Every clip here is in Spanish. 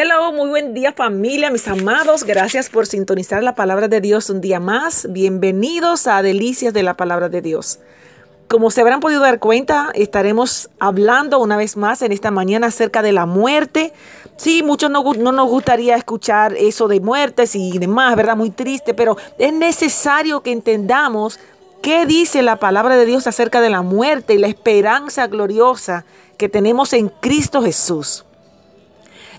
Hello, muy buen día familia, mis amados. Gracias por sintonizar la palabra de Dios un día más. Bienvenidos a Delicias de la palabra de Dios. Como se habrán podido dar cuenta, estaremos hablando una vez más en esta mañana acerca de la muerte. Sí, muchos no, no, nos gustaría escuchar eso de muertes y demás, ¿verdad? Muy triste, pero es necesario que entendamos qué dice la palabra de Dios acerca de la muerte y la esperanza gloriosa que tenemos en Cristo Jesús.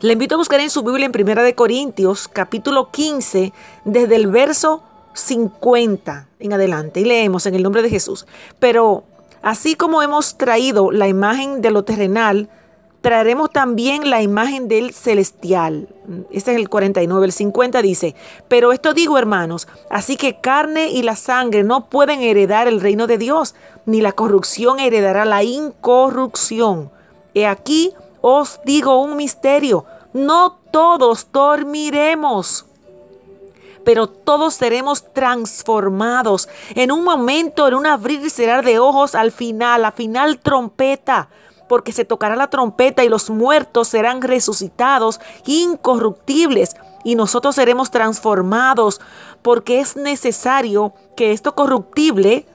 Le invito a buscar en su Biblia en Primera de Corintios, capítulo 15, desde el verso 50 en adelante. Y leemos en el nombre de Jesús. Pero así como hemos traído la imagen de lo terrenal, traeremos también la imagen del celestial. Este es el 49. El 50 dice, pero esto digo hermanos, así que carne y la sangre no pueden heredar el reino de Dios, ni la corrupción heredará la incorrupción. He aquí os digo un misterio, no todos dormiremos, pero todos seremos transformados en un momento, en un abrir y cerrar de ojos al final, la final trompeta, porque se tocará la trompeta y los muertos serán resucitados incorruptibles y nosotros seremos transformados, porque es necesario que esto corruptible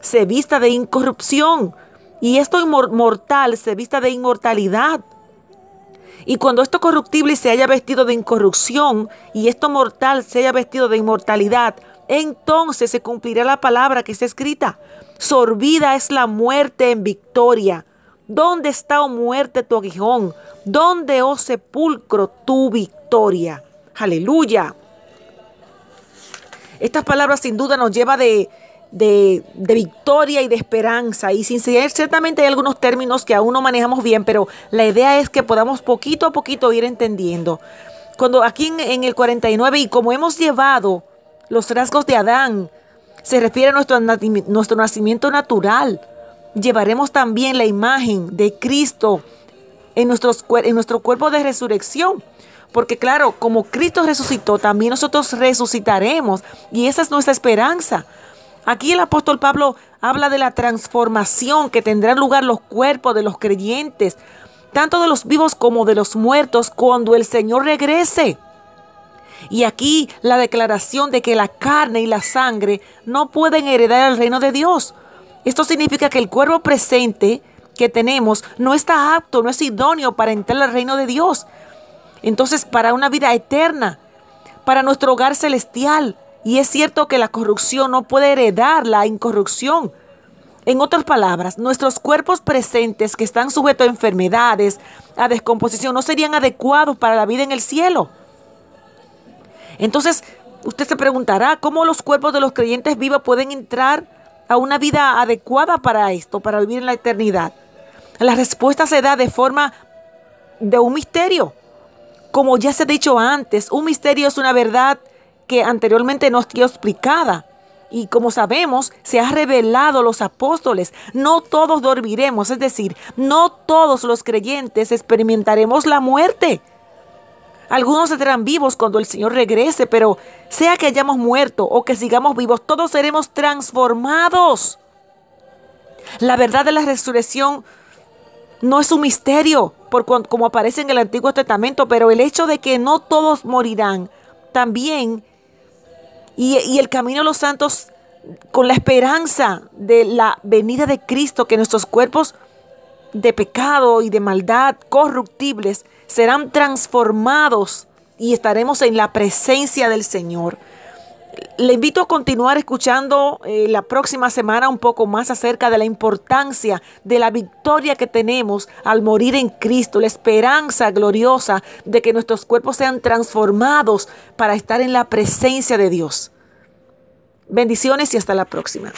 se vista de incorrupción y esto mortal se vista de inmortalidad. Y cuando esto corruptible se haya vestido de incorrupción y esto mortal se haya vestido de inmortalidad, entonces se cumplirá la palabra que está escrita. Sorbida es la muerte en victoria. ¿Dónde está, oh muerte, tu aguijón? ¿Dónde, oh sepulcro, tu victoria? Aleluya. Estas palabras sin duda nos lleva de, de, victoria y de esperanza. Y sin ser, ciertamente hay algunos términos que aún no manejamos bien, pero la idea es que podamos poquito a poquito ir entendiendo. Cuando aquí en, el 49, y como hemos llevado los rasgos de Adán, se refiere a nuestro, nuestro nacimiento natural, llevaremos también la imagen de Cristo en, nuestros, en nuestro cuerpo de resurrección. Porque claro, como Cristo resucitó, también nosotros resucitaremos. Y esa es nuestra esperanza. Aquí el apóstol Pablo habla de la transformación que tendrán lugar los cuerpos de los creyentes, tanto de los vivos como de los muertos, cuando el Señor regrese. Y aquí la declaración de que la carne y la sangre no pueden heredar el reino de Dios. Esto significa que el cuerpo presente que tenemos no está apto, no es idóneo para entrar al reino de Dios. Entonces, para una vida eterna, para nuestro hogar celestial, y es cierto que la corrupción no puede heredar la incorrupción. En otras palabras, nuestros cuerpos presentes que están sujetos a enfermedades, a descomposición, no serían adecuados para la vida en el cielo. Entonces, usted se preguntará, ¿cómo los cuerpos de los creyentes vivos pueden entrar a una vida adecuada para esto, para vivir en la eternidad? La respuesta se da de forma de un misterio. Como ya se ha dicho antes, un misterio es una verdad que anteriormente no dio explicada. Y como sabemos, se ha revelado los apóstoles. No todos dormiremos, es decir, no todos los creyentes experimentaremos la muerte. Algunos estarán vivos cuando el Señor regrese, pero sea que hayamos muerto o que sigamos vivos, todos seremos transformados. La verdad de la resurrección no es un misterio, por como aparece en el Antiguo Testamento, pero el hecho de que no todos morirán también y, el camino a los santos con la esperanza de la venida de Cristo, que nuestros cuerpos de pecado y de maldad corruptibles serán transformados y estaremos en la presencia del Señor. Le invito a continuar escuchando eh, la próxima semana un poco más acerca de la importancia de la victoria que tenemos al morir en Cristo, la esperanza gloriosa de que nuestros cuerpos sean transformados para estar en la presencia de Dios. Bendiciones y hasta la próxima.